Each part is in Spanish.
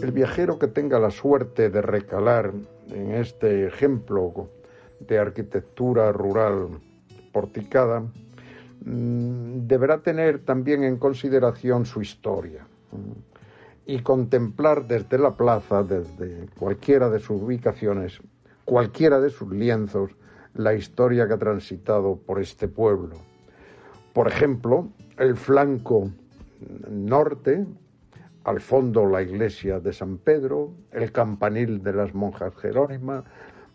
el viajero que tenga la suerte de recalar en este ejemplo de arquitectura rural porticada, mm, deberá tener también en consideración su historia y contemplar desde la plaza, desde cualquiera de sus ubicaciones, cualquiera de sus lienzos, la historia que ha transitado por este pueblo por ejemplo, el flanco norte, al fondo la iglesia de San Pedro, el campanil de las monjas jerónimas,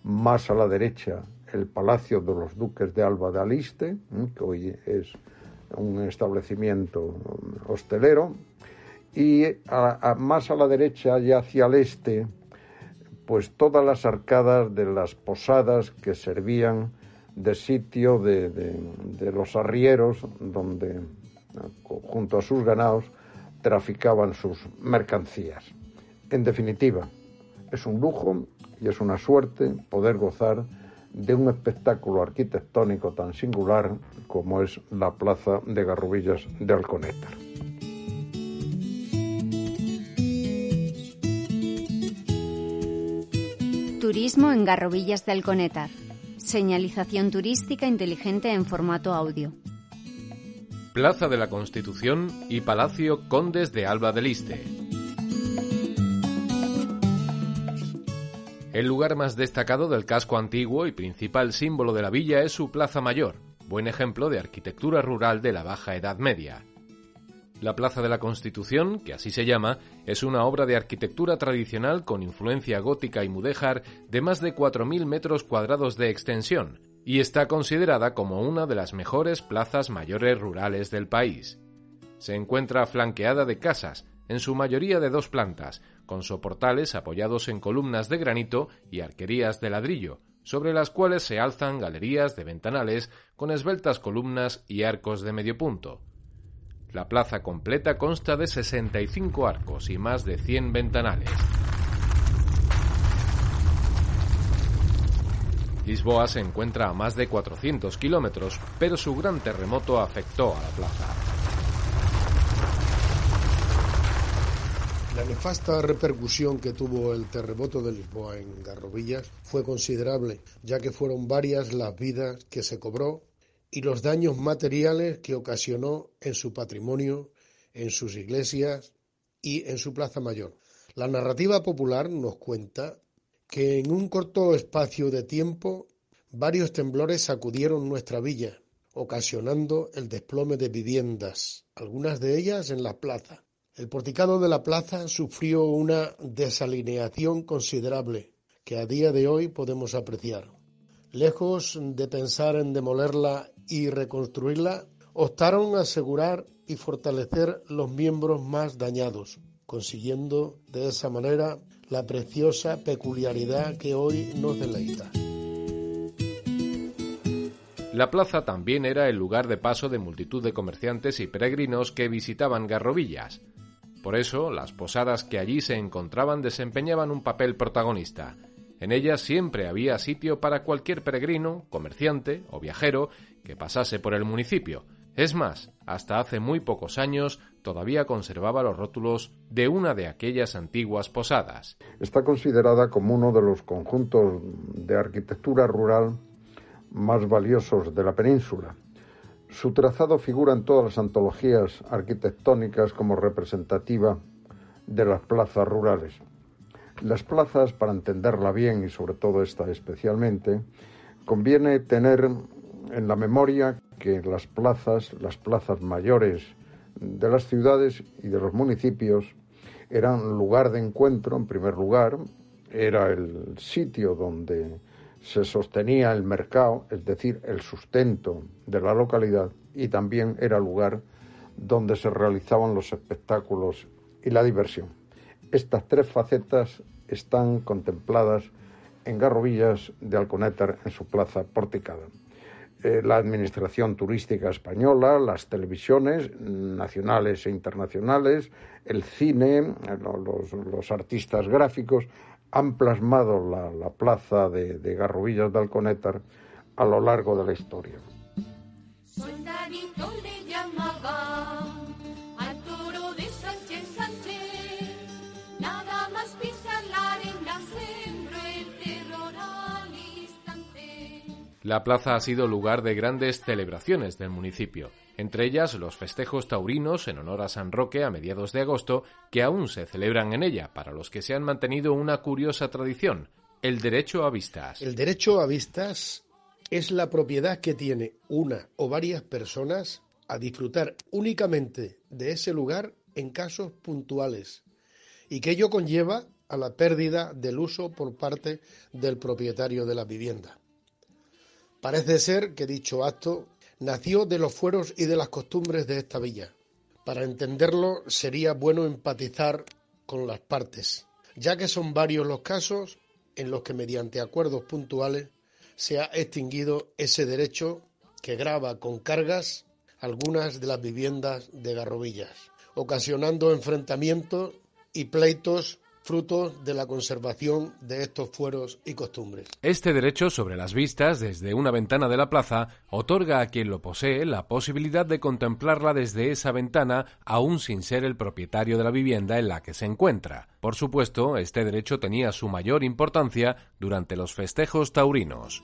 más a la derecha el palacio de los duques de Alba de Aliste, que hoy es un establecimiento hostelero, y más a la derecha y hacia el este, pues todas las arcadas de las posadas que servían de sitio de, los arrieros donde junto a sus ganados traficaban sus mercancías. En definitiva, es un lujo y es una suerte poder gozar de un espectáculo arquitectónico tan singular como es la Plaza de Garrubillas de Alconétar. Turismo en Garrobillas de Alconétar. Señalización turística inteligente en formato audio. Plaza de la Constitución y Palacio Condes de Alba del Iste. El lugar más destacado del casco antiguo y principal símbolo de la villa es su Plaza Mayor, buen ejemplo de arquitectura rural de la Baja Edad Media. La Plaza de la Constitución, que así se llama, es una obra de arquitectura tradicional con influencia gótica y mudéjar de más de 4.000 metros cuadrados de extensión y está considerada como una de las mejores plazas mayores rurales del país. Se encuentra flanqueada de casas, en su mayoría de dos plantas, con soportales apoyados en columnas de granito y arquerías de ladrillo, sobre las cuales se alzan galerías de ventanales con esbeltas columnas y arcos de medio punto. La plaza completa consta de 65 arcos y más de 100 ventanales. Lisboa se encuentra a más de 400 kilómetros, pero su gran terremoto afectó a la plaza. La nefasta repercusión que tuvo el terremoto de Lisboa en Garrobillas fue considerable, ya que fueron varias las vidas que se cobró y los daños materiales que ocasionó en su patrimonio, en sus iglesias y en su plaza mayor. La narrativa popular nos cuenta que en un corto espacio de tiempo varios temblores sacudieron nuestra villa, ocasionando el desplome de viviendas, algunas de ellas en la plaza. El porticado de la plaza sufrió una desalineación considerable que a día de hoy podemos apreciar. Lejos de pensar en demolerla y reconstruirla, optaron a asegurar y fortalecer los miembros más dañados, consiguiendo de esa manera la preciosa peculiaridad que hoy nos deleita. La plaza también era el lugar de paso de multitud de comerciantes y peregrinos que visitaban Garrovillas. Por eso, las posadas que allí se encontraban desempeñaban un papel protagonista. En ellas siempre había sitio para cualquier peregrino, comerciante o viajero que pasase por el municipio. Es más, hasta hace muy pocos años todavía conservaba los rótulos de una de aquellas antiguas posadas. Está considerada como uno de los conjuntos de arquitectura rural más valiosos de la península. Su trazado figura en todas las antologías arquitectónicas como representativa de las plazas rurales. Las plazas, para entenderla bien y sobre todo esta especialmente, conviene tener en la memoria que las plazas, las plazas mayores de las ciudades y de los municipios eran lugar de encuentro, en primer lugar, era el sitio donde se sostenía el mercado, es decir, el sustento de la localidad, y también era lugar donde se realizaban los espectáculos y la diversión. Estas tres facetas están contempladas en Garrovillas de Alconétar en su plaza porticada. Eh, la Administración Turística Española, las televisiones nacionales e internacionales, el cine, los, artistas gráficos han plasmado la, plaza de, de de Alconétar a lo largo de la historia. La plaza ha sido lugar de grandes celebraciones del municipio, entre ellas los festejos taurinos en honor a San Roque a mediados de agosto, que aún se celebran en ella, para los que se han mantenido una curiosa tradición, el derecho a vistas. El derecho a vistas es la propiedad que tiene una o varias personas a disfrutar únicamente de ese lugar en casos puntuales y que ello conlleva a la pérdida del uso por parte del propietario de la vivienda. Parece ser que dicho acto nació de los fueros y de las costumbres de esta villa. Para entenderlo sería bueno empatizar con las partes, ya que son varios los casos en los que mediante acuerdos puntuales se ha extinguido ese derecho que grava con cargas algunas de las viviendas de Garrovillas, ocasionando enfrentamientos y pleitos fruto de la conservación de estos fueros y costumbres. Este derecho sobre las vistas desde una ventana de la plaza otorga a quien lo posee la posibilidad de contemplarla desde esa ventana aún sin ser el propietario de la vivienda en la que se encuentra. Por supuesto, este derecho tenía su mayor importancia durante los festejos taurinos.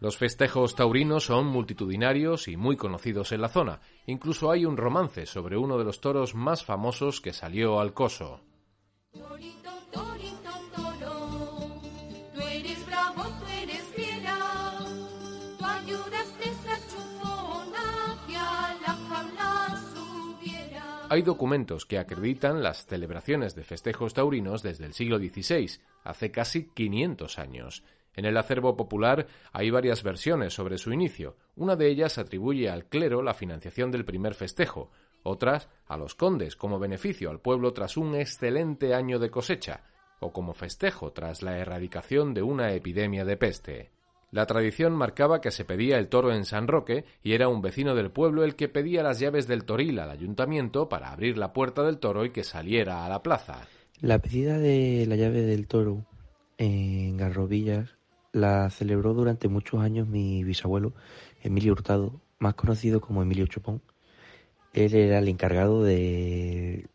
Los festejos taurinos son multitudinarios y muy conocidos en la zona. Incluso hay un romance sobre uno de los toros más famosos que salió al coso. Hay documentos que acreditan las celebraciones de festejos taurinos desde el siglo XVI, hace casi 500 años. En el acervo popular hay varias versiones sobre su inicio. Una de ellas atribuye al clero la financiación del primer festejo, otras a los condes como beneficio al pueblo tras un excelente año de cosecha, o como festejo tras la erradicación de una epidemia de peste. La tradición marcaba que se pedía el toro en San Roque y era un vecino del pueblo el que pedía las llaves del toril al ayuntamiento para abrir la puerta del toro y que saliera a la plaza. La pedida de la llave del toro en Garrovillas la celebró durante muchos años mi bisabuelo, Emilio Hurtado, más conocido como Emilio Chopón. Él era el encargado de,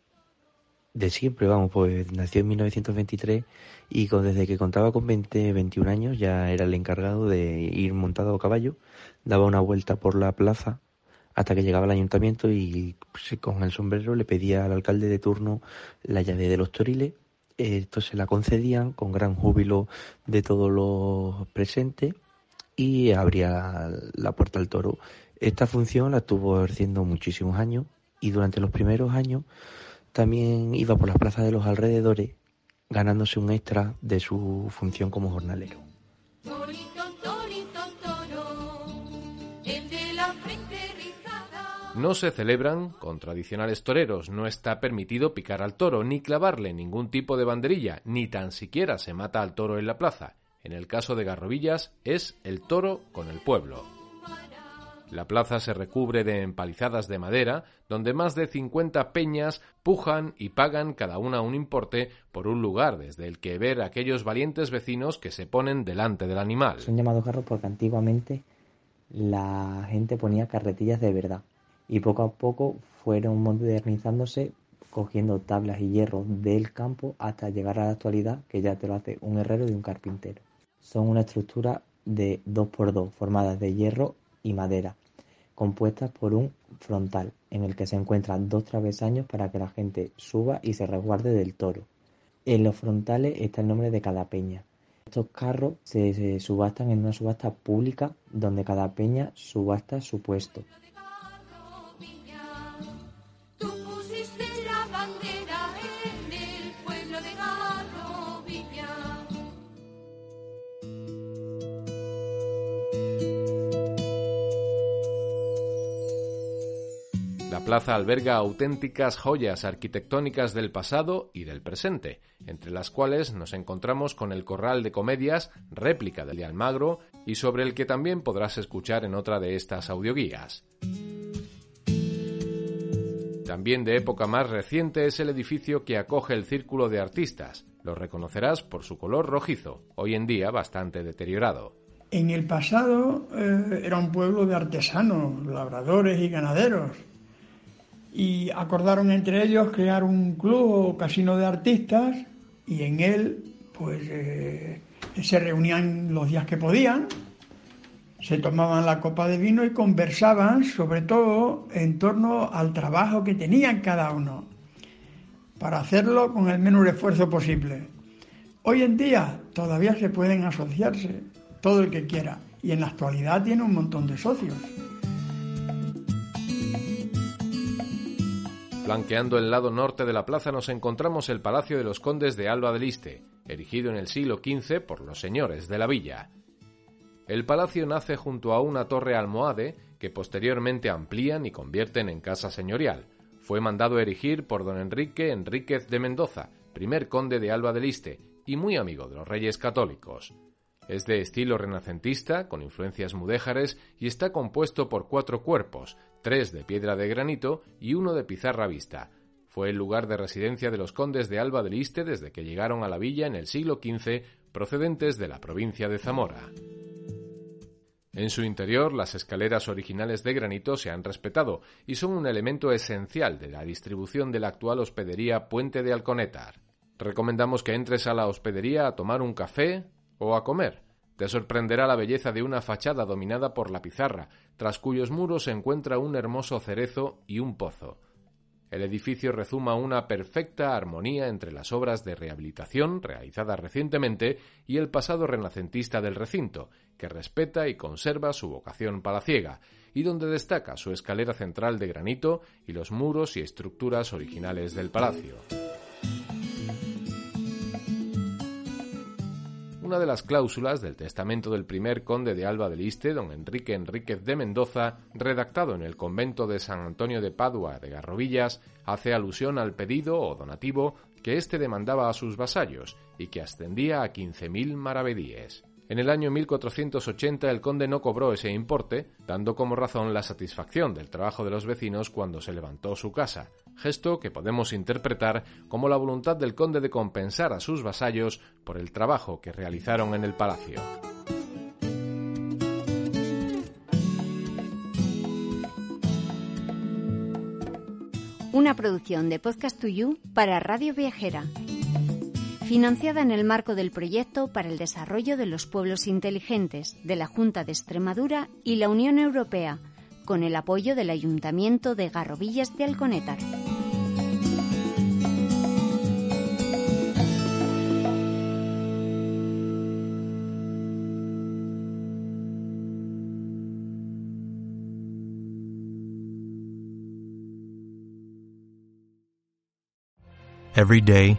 de siempre, vamos, pues nació en 1923 y desde que contaba con 20, 21 años ya era el encargado de ir montado a caballo, daba una vuelta por la plaza hasta que llegaba al ayuntamiento y pues, con el sombrero le pedía al alcalde de turno la llave de los toriles esto se la concedían con gran júbilo de todos los presentes y abría la puerta al toro. Esta función la estuvo ejerciendo muchísimos años y durante los primeros años también iba por las plazas de los alrededores ganándose un extra de su función como jornalero. No se celebran con tradicionales toreros, no está permitido picar al toro, ni clavarle ningún tipo de banderilla, ni tan siquiera se mata al toro en la plaza. En el caso de Garrovillas es el toro con el pueblo. La plaza se recubre de empalizadas de madera, donde más de 50 peñas pujan y pagan cada una un importe por un lugar desde el que ver a aquellos valientes vecinos que se ponen delante del animal. Son llamados carros porque antiguamente la gente ponía carretillas de verdad y poco a poco fueron modernizándose cogiendo tablas y hierros del campo hasta llegar a la actualidad que ya te lo hace un herrero y un carpintero. Son una estructura de 2x2 formadas de hierro y madera, compuestas por un frontal en el que se encuentran dos travesaños para que la gente suba y se resguarde del toro. En los frontales está el nombre de cada peña. Estos carros se subastan en una subasta pública donde cada peña subasta su puesto. Plaza alberga auténticas joyas arquitectónicas del pasado y del presente, entre las cuales nos encontramos con el Corral de Comedias, réplica del de Almagro, y sobre el que también podrás escuchar en otra de estas audioguías. También de época más reciente es el edificio que acoge el Círculo de Artistas. Lo reconocerás por su color rojizo, hoy en día bastante deteriorado. En el pasado eh, era un pueblo de artesanos, labradores y ganaderos y acordaron entre ellos crear un club o casino de artistas y en él pues eh, se reunían los días que podían, se tomaban la copa de vino y conversaban sobre todo en torno al trabajo que tenían cada uno para hacerlo con el menor esfuerzo posible. Hoy en día todavía se pueden asociarse todo el que quiera y en la actualidad tiene un montón de socios. Flanqueando el lado norte de la plaza nos encontramos el Palacio de los Condes de Alba del Iste, erigido en el siglo XV por los señores de la villa. El palacio nace junto a una torre almohade que posteriormente amplían y convierten en casa señorial. Fue mandado erigir por don Enrique Enríquez de Mendoza, primer conde de Alba del Iste y muy amigo de los reyes católicos. Es de estilo renacentista, con influencias mudéjares, y está compuesto por cuatro cuerpos, tres de piedra de granito y uno de pizarra vista. Fue el lugar de residencia de los condes de Alba del Iste desde que llegaron a la villa en el siglo XV, procedentes de la provincia de Zamora. En su interior, las escaleras originales de granito se han respetado y son un elemento esencial de la distribución de la actual hospedería Puente de Alconetar. Recomendamos que entres a la hospedería a tomar un café o a comer, te sorprenderá la belleza de una fachada dominada por la pizarra, tras cuyos muros se encuentra un hermoso cerezo y un pozo. El edificio rezuma una perfecta armonía entre las obras de rehabilitación realizadas recientemente y el pasado renacentista del recinto, que respeta y conserva su vocación palaciega, y donde destaca su escalera central de granito y los muros y estructuras originales del palacio. Una de las cláusulas del testamento del primer conde de Alba del Iste, don Enrique Enríquez de Mendoza, redactado en el convento de San Antonio de Padua de Garrovillas, hace alusión al pedido o donativo que éste demandaba a sus vasallos y que ascendía a 15.000 maravedíes. En el año 1480 el conde no cobró ese importe, dando como razón la satisfacción del trabajo de los vecinos cuando se levantó su casa, gesto que podemos interpretar como la voluntad del conde de compensar a sus vasallos por el trabajo que realizaron en el palacio. Una producción de Podcast to You para Radio Viajera financiada en el marco del proyecto para el desarrollo de los pueblos inteligentes de la Junta de Extremadura y la Unión Europea, con el apoyo del Ayuntamiento de Garrovillas de Alconétar. Every day